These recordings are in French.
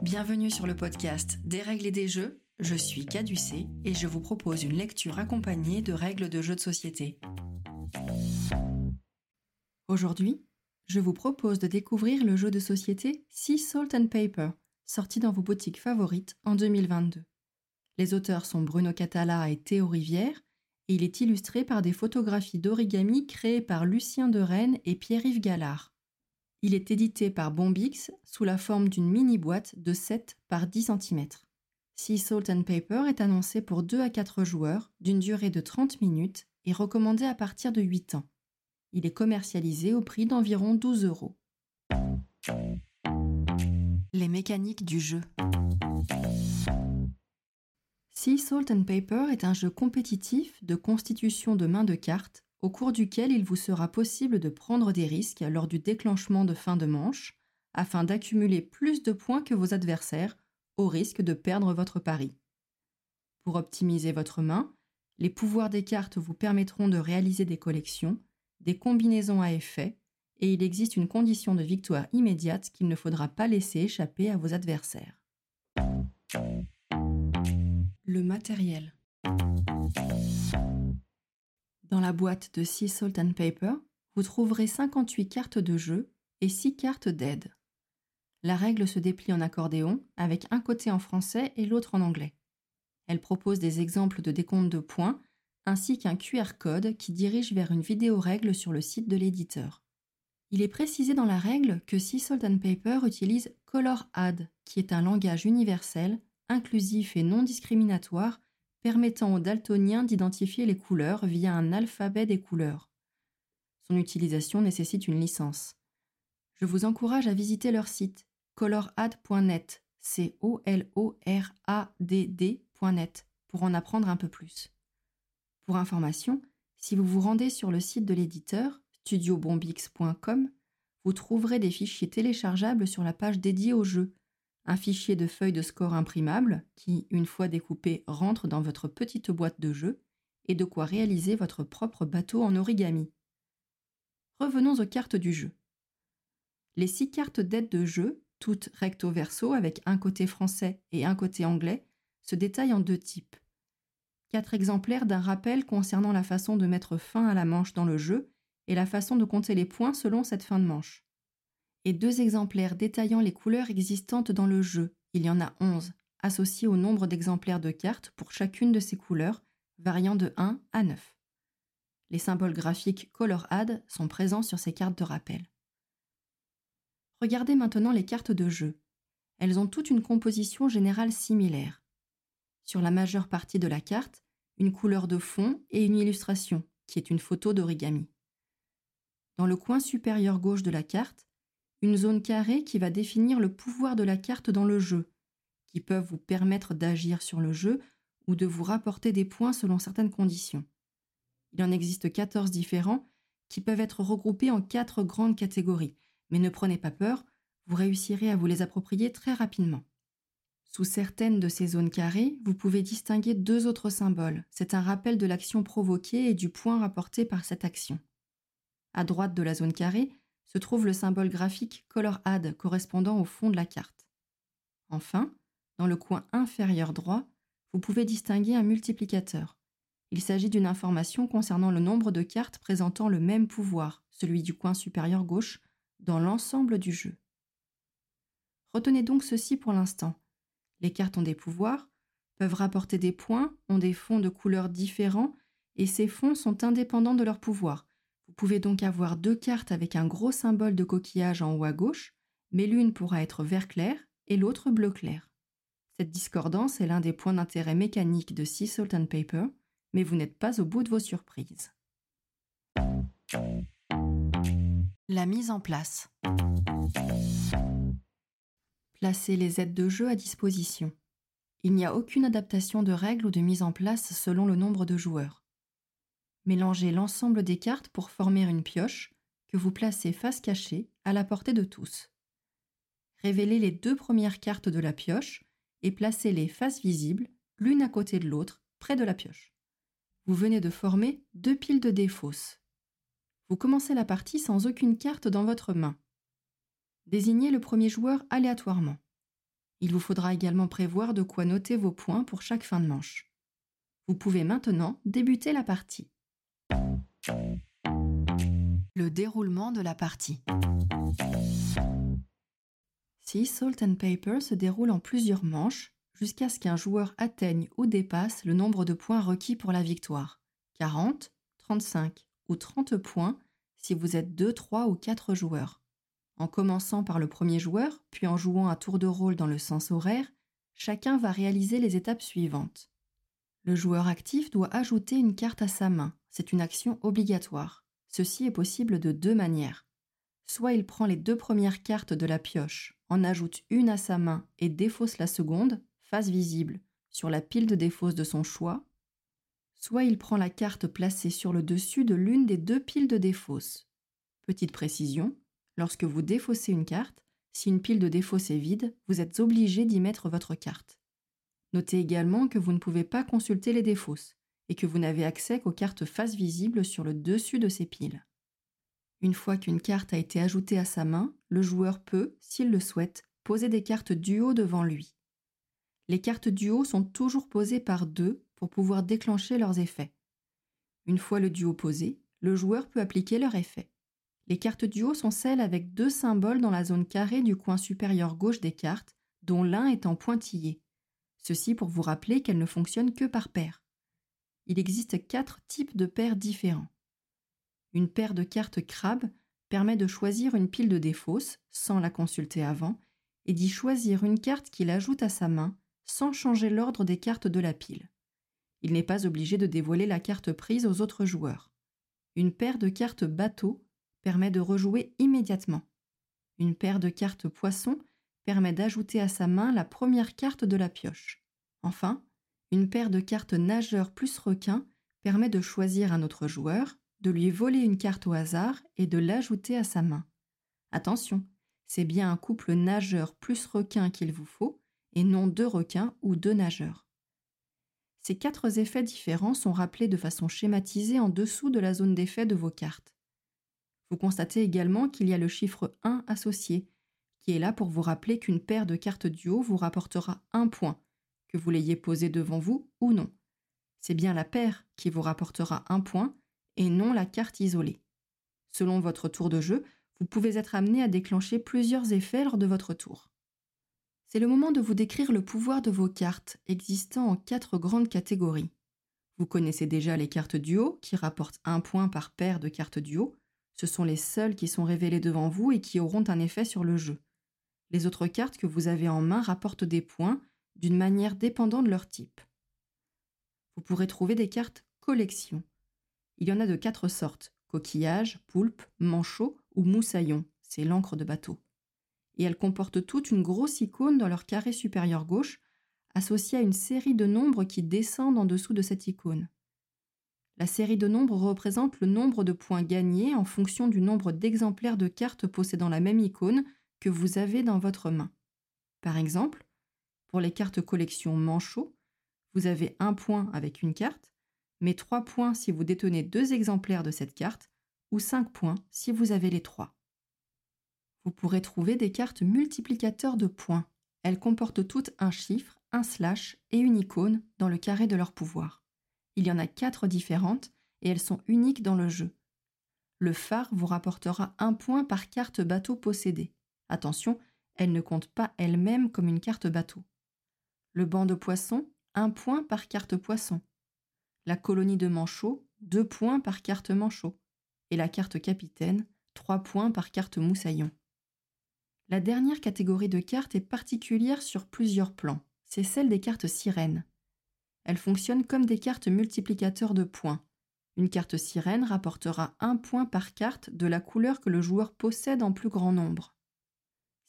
Bienvenue sur le podcast Des règles et des jeux. Je suis Caducé et je vous propose une lecture accompagnée de règles de jeux de société. Aujourd'hui, je vous propose de découvrir le jeu de société Sea Salt and Paper, sorti dans vos boutiques favorites en 2022. Les auteurs sont Bruno Catala et Théo Rivière, et il est illustré par des photographies d'origami créées par Lucien de Rennes et Pierre-Yves Gallard. Il est édité par Bombix sous la forme d'une mini-boîte de 7 par 10 cm. Sea Salt and Paper est annoncé pour 2 à 4 joueurs d'une durée de 30 minutes et recommandé à partir de 8 ans. Il est commercialisé au prix d'environ 12 euros. Les mécaniques du jeu. Sea Salt and Paper est un jeu compétitif de constitution de main de cartes au cours duquel il vous sera possible de prendre des risques lors du déclenchement de fin de manche afin d'accumuler plus de points que vos adversaires au risque de perdre votre pari. Pour optimiser votre main, les pouvoirs des cartes vous permettront de réaliser des collections, des combinaisons à effet, et il existe une condition de victoire immédiate qu'il ne faudra pas laisser échapper à vos adversaires. Le matériel. Dans la boîte de Sea Salt and Paper, vous trouverez 58 cartes de jeu et 6 cartes d'aide. La règle se déplie en accordéon avec un côté en français et l'autre en anglais. Elle propose des exemples de décompte de points ainsi qu'un QR code qui dirige vers une vidéo règle sur le site de l'éditeur. Il est précisé dans la règle que Sea Salt Paper utilise Color Add, qui est un langage universel inclusif et non discriminatoire, permettant aux daltoniens d'identifier les couleurs via un alphabet des couleurs. Son utilisation nécessite une licence. Je vous encourage à visiter leur site coloradd.net, c pour en apprendre un peu plus. Pour information, si vous vous rendez sur le site de l'éditeur studiobombix.com, vous trouverez des fichiers téléchargeables sur la page dédiée au jeu un fichier de feuilles de score imprimable qui, une fois découpé, rentre dans votre petite boîte de jeu et de quoi réaliser votre propre bateau en origami. Revenons aux cartes du jeu. Les six cartes d'aide de jeu, toutes recto verso avec un côté français et un côté anglais, se détaillent en deux types. Quatre exemplaires d'un rappel concernant la façon de mettre fin à la manche dans le jeu et la façon de compter les points selon cette fin de manche et deux exemplaires détaillant les couleurs existantes dans le jeu. Il y en a 11, associés au nombre d'exemplaires de cartes pour chacune de ces couleurs, variant de 1 à 9. Les symboles graphiques Color Add sont présents sur ces cartes de rappel. Regardez maintenant les cartes de jeu. Elles ont toutes une composition générale similaire. Sur la majeure partie de la carte, une couleur de fond et une illustration, qui est une photo d'origami. Dans le coin supérieur gauche de la carte, une zone carrée qui va définir le pouvoir de la carte dans le jeu, qui peuvent vous permettre d'agir sur le jeu ou de vous rapporter des points selon certaines conditions. Il en existe 14 différents qui peuvent être regroupés en quatre grandes catégories, mais ne prenez pas peur, vous réussirez à vous les approprier très rapidement. Sous certaines de ces zones carrées, vous pouvez distinguer deux autres symboles. C'est un rappel de l'action provoquée et du point rapporté par cette action. À droite de la zone carrée, se trouve le symbole graphique Color Add correspondant au fond de la carte. Enfin, dans le coin inférieur droit, vous pouvez distinguer un multiplicateur. Il s'agit d'une information concernant le nombre de cartes présentant le même pouvoir, celui du coin supérieur gauche, dans l'ensemble du jeu. Retenez donc ceci pour l'instant. Les cartes ont des pouvoirs, peuvent rapporter des points, ont des fonds de couleurs différents, et ces fonds sont indépendants de leurs pouvoirs, vous pouvez donc avoir deux cartes avec un gros symbole de coquillage en haut à gauche, mais l'une pourra être vert clair et l'autre bleu clair. Cette discordance est l'un des points d'intérêt mécanique de Sea Salt and Paper, mais vous n'êtes pas au bout de vos surprises. La mise en place. Placez les aides de jeu à disposition. Il n'y a aucune adaptation de règles ou de mise en place selon le nombre de joueurs. Mélangez l'ensemble des cartes pour former une pioche que vous placez face cachée à la portée de tous. Révélez les deux premières cartes de la pioche et placez-les face visible, l'une à côté de l'autre, près de la pioche. Vous venez de former deux piles de dés fausses. Vous commencez la partie sans aucune carte dans votre main. Désignez le premier joueur aléatoirement. Il vous faudra également prévoir de quoi noter vos points pour chaque fin de manche. Vous pouvez maintenant débuter la partie. Le déroulement de la partie. Si Salt and Paper se déroule en plusieurs manches jusqu'à ce qu'un joueur atteigne ou dépasse le nombre de points requis pour la victoire. 40, 35 ou 30 points si vous êtes 2, 3 ou 4 joueurs. En commençant par le premier joueur, puis en jouant un tour de rôle dans le sens horaire, chacun va réaliser les étapes suivantes. Le joueur actif doit ajouter une carte à sa main, c'est une action obligatoire. Ceci est possible de deux manières. Soit il prend les deux premières cartes de la pioche, en ajoute une à sa main et défausse la seconde, face visible, sur la pile de défausse de son choix, soit il prend la carte placée sur le dessus de l'une des deux piles de défausse. Petite précision, lorsque vous défaussez une carte, si une pile de défausse est vide, vous êtes obligé d'y mettre votre carte. Notez également que vous ne pouvez pas consulter les défausses et que vous n'avez accès qu'aux cartes face visibles sur le dessus de ces piles. Une fois qu'une carte a été ajoutée à sa main, le joueur peut, s'il le souhaite, poser des cartes duo devant lui. Les cartes duo sont toujours posées par deux pour pouvoir déclencher leurs effets. Une fois le duo posé, le joueur peut appliquer leur effet. Les cartes duo sont celles avec deux symboles dans la zone carrée du coin supérieur gauche des cartes, dont l'un est en pointillé. Ceci pour vous rappeler qu'elles ne fonctionnent que par paire. Il existe quatre types de paires différents. Une paire de cartes crabe permet de choisir une pile de défausse sans la consulter avant et d'y choisir une carte qu'il ajoute à sa main sans changer l'ordre des cartes de la pile. Il n'est pas obligé de dévoiler la carte prise aux autres joueurs. Une paire de cartes bateau permet de rejouer immédiatement. Une paire de cartes poisson permet d'ajouter à sa main la première carte de la pioche. Enfin, une paire de cartes nageur plus requin permet de choisir un autre joueur, de lui voler une carte au hasard et de l'ajouter à sa main. Attention, c'est bien un couple nageur plus requin qu'il vous faut, et non deux requins ou deux nageurs. Ces quatre effets différents sont rappelés de façon schématisée en dessous de la zone d'effet de vos cartes. Vous constatez également qu'il y a le chiffre 1 associé, qui est là pour vous rappeler qu'une paire de cartes duo vous rapportera un point, que vous l'ayez posé devant vous ou non. C'est bien la paire qui vous rapportera un point et non la carte isolée. Selon votre tour de jeu, vous pouvez être amené à déclencher plusieurs effets lors de votre tour. C'est le moment de vous décrire le pouvoir de vos cartes, existant en quatre grandes catégories. Vous connaissez déjà les cartes duo, qui rapportent un point par paire de cartes duo. Ce sont les seules qui sont révélées devant vous et qui auront un effet sur le jeu. Les autres cartes que vous avez en main rapportent des points d'une manière dépendant de leur type. Vous pourrez trouver des cartes collection. Il y en a de quatre sortes coquillage, poulpe, manchot ou moussaillon, c'est l'encre de bateau. Et elles comportent toutes une grosse icône dans leur carré supérieur gauche, associée à une série de nombres qui descendent en dessous de cette icône. La série de nombres représente le nombre de points gagnés en fonction du nombre d'exemplaires de cartes possédant la même icône que vous avez dans votre main. Par exemple, pour les cartes collection manchot, vous avez un point avec une carte, mais trois points si vous détenez deux exemplaires de cette carte, ou cinq points si vous avez les trois. Vous pourrez trouver des cartes multiplicateurs de points. Elles comportent toutes un chiffre, un slash et une icône dans le carré de leur pouvoir. Il y en a quatre différentes et elles sont uniques dans le jeu. Le phare vous rapportera un point par carte bateau possédée. Attention, elle ne compte pas elle-même comme une carte bateau. Le banc de poisson, un point par carte poisson. La colonie de manchot, deux points par carte manchot. Et la carte capitaine, trois points par carte moussaillon. La dernière catégorie de cartes est particulière sur plusieurs plans. C'est celle des cartes sirènes. Elles fonctionnent comme des cartes multiplicateurs de points. Une carte sirène rapportera un point par carte de la couleur que le joueur possède en plus grand nombre.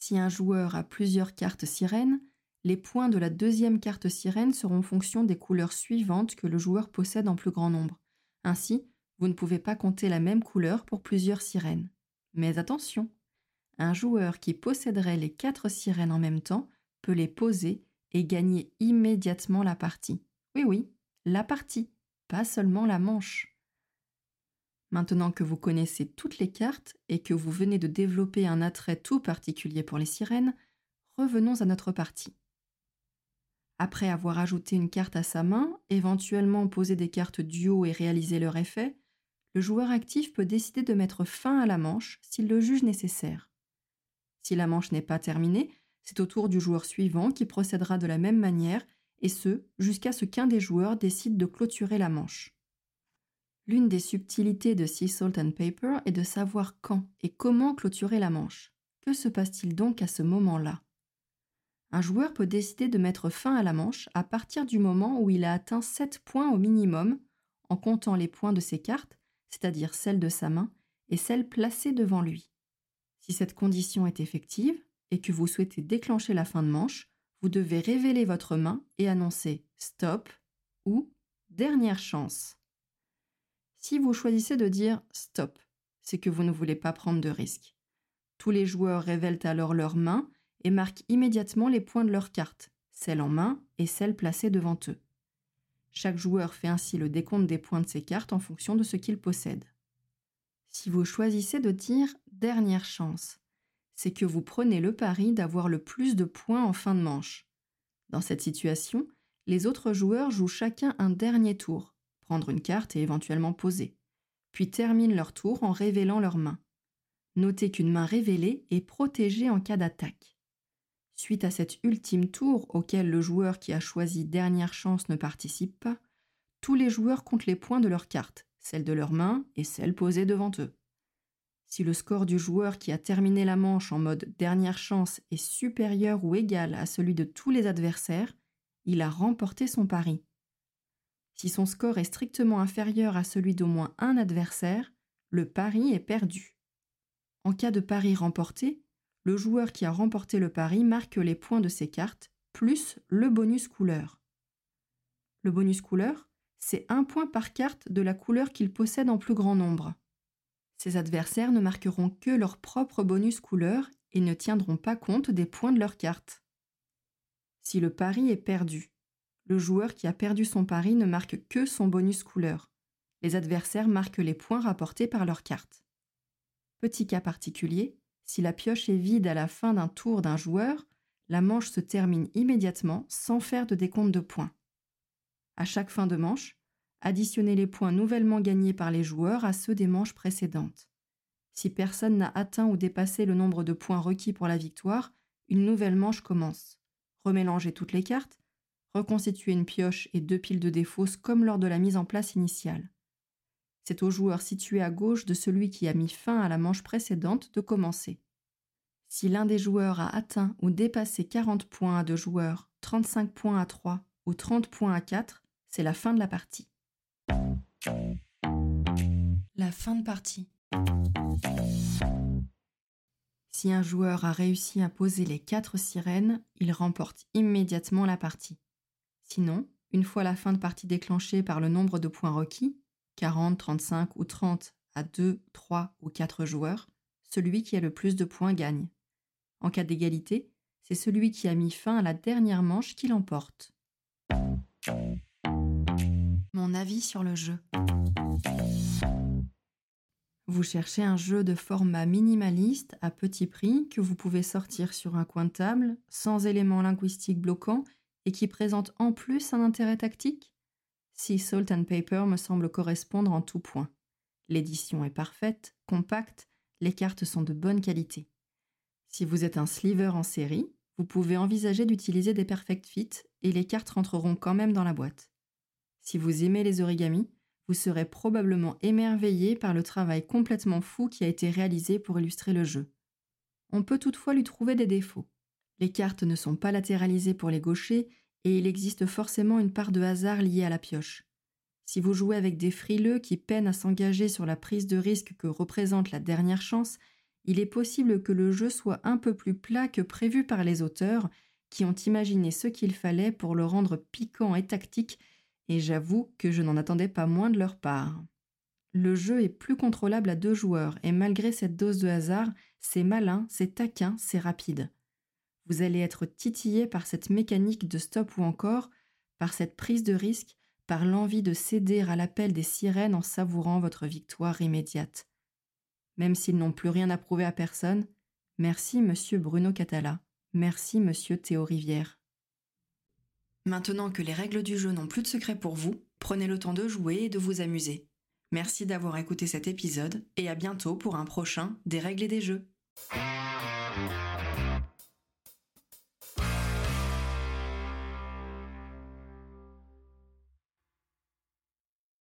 Si un joueur a plusieurs cartes sirènes, les points de la deuxième carte sirène seront fonction des couleurs suivantes que le joueur possède en plus grand nombre. Ainsi, vous ne pouvez pas compter la même couleur pour plusieurs sirènes. Mais attention, un joueur qui posséderait les quatre sirènes en même temps peut les poser et gagner immédiatement la partie. Oui oui, la partie, pas seulement la manche. Maintenant que vous connaissez toutes les cartes et que vous venez de développer un attrait tout particulier pour les sirènes, revenons à notre partie. Après avoir ajouté une carte à sa main, éventuellement posé des cartes duo et réalisé leur effet, le joueur actif peut décider de mettre fin à la manche s'il le juge nécessaire. Si la manche n'est pas terminée, c'est au tour du joueur suivant qui procédera de la même manière, et ce, jusqu'à ce qu'un des joueurs décide de clôturer la manche. L'une des subtilités de Sea Salt and Paper est de savoir quand et comment clôturer la manche. Que se passe-t-il donc à ce moment-là? Un joueur peut décider de mettre fin à la manche à partir du moment où il a atteint 7 points au minimum, en comptant les points de ses cartes, c'est-à-dire celles de sa main, et celles placées devant lui. Si cette condition est effective et que vous souhaitez déclencher la fin de manche, vous devez révéler votre main et annoncer Stop ou Dernière chance. Si vous choisissez de dire Stop, c'est que vous ne voulez pas prendre de risques. Tous les joueurs révèlent alors leurs mains et marquent immédiatement les points de leurs cartes, celles en main et celles placées devant eux. Chaque joueur fait ainsi le décompte des points de ses cartes en fonction de ce qu'il possède. Si vous choisissez de dire dernière chance, c'est que vous prenez le pari d'avoir le plus de points en fin de manche. Dans cette situation, les autres joueurs jouent chacun un dernier tour, prendre une carte et éventuellement poser, puis terminent leur tour en révélant leurs mains. Notez qu'une main révélée est protégée en cas d'attaque. Suite à cet ultime tour auquel le joueur qui a choisi dernière chance ne participe pas, tous les joueurs comptent les points de leurs cartes, celles de leurs mains et celles posées devant eux. Si le score du joueur qui a terminé la manche en mode dernière chance est supérieur ou égal à celui de tous les adversaires, il a remporté son pari. Si son score est strictement inférieur à celui d'au moins un adversaire, le pari est perdu. En cas de pari remporté, le joueur qui a remporté le pari marque les points de ses cartes plus le bonus couleur. Le bonus couleur, c'est un point par carte de la couleur qu'il possède en plus grand nombre. Ses adversaires ne marqueront que leur propre bonus couleur et ne tiendront pas compte des points de leur carte. Si le pari est perdu, le joueur qui a perdu son pari ne marque que son bonus couleur. Les adversaires marquent les points rapportés par leur carte. Petit cas particulier, si la pioche est vide à la fin d'un tour d'un joueur, la manche se termine immédiatement sans faire de décompte de points. À chaque fin de manche, additionnez les points nouvellement gagnés par les joueurs à ceux des manches précédentes. Si personne n'a atteint ou dépassé le nombre de points requis pour la victoire, une nouvelle manche commence. Remélangez toutes les cartes, reconstituez une pioche et deux piles de défausses comme lors de la mise en place initiale. C'est au joueur situé à gauche de celui qui a mis fin à la manche précédente de commencer. Si l'un des joueurs a atteint ou dépassé 40 points à deux joueurs, 35 points à 3 ou 30 points à 4, c'est la fin de la partie. La fin de partie. Si un joueur a réussi à poser les 4 sirènes, il remporte immédiatement la partie. Sinon, une fois la fin de partie déclenchée par le nombre de points requis, 40, 35 ou 30 à 2, 3 ou 4 joueurs, celui qui a le plus de points gagne. En cas d'égalité, c'est celui qui a mis fin à la dernière manche qui l'emporte. Mon avis sur le jeu. Vous cherchez un jeu de format minimaliste à petit prix que vous pouvez sortir sur un coin de table, sans éléments linguistiques bloquants et qui présente en plus un intérêt tactique? Sea Salt and Paper me semble correspondre en tout point. L'édition est parfaite, compacte, les cartes sont de bonne qualité. Si vous êtes un sliver en série, vous pouvez envisager d'utiliser des Perfect Fit et les cartes rentreront quand même dans la boîte. Si vous aimez les origamis, vous serez probablement émerveillé par le travail complètement fou qui a été réalisé pour illustrer le jeu. On peut toutefois lui trouver des défauts. Les cartes ne sont pas latéralisées pour les gauchers et il existe forcément une part de hasard liée à la pioche. Si vous jouez avec des frileux qui peinent à s'engager sur la prise de risque que représente la dernière chance, il est possible que le jeu soit un peu plus plat que prévu par les auteurs, qui ont imaginé ce qu'il fallait pour le rendre piquant et tactique, et j'avoue que je n'en attendais pas moins de leur part. Le jeu est plus contrôlable à deux joueurs, et malgré cette dose de hasard, c'est malin, c'est taquin, c'est rapide. Vous allez être titillé par cette mécanique de stop ou encore, par cette prise de risque, par l'envie de céder à l'appel des sirènes en savourant votre victoire immédiate. Même s'ils n'ont plus rien à prouver à personne, merci monsieur Bruno Catala, merci monsieur Théo Rivière. Maintenant que les règles du jeu n'ont plus de secret pour vous, prenez le temps de jouer et de vous amuser. Merci d'avoir écouté cet épisode et à bientôt pour un prochain Des règles et des jeux.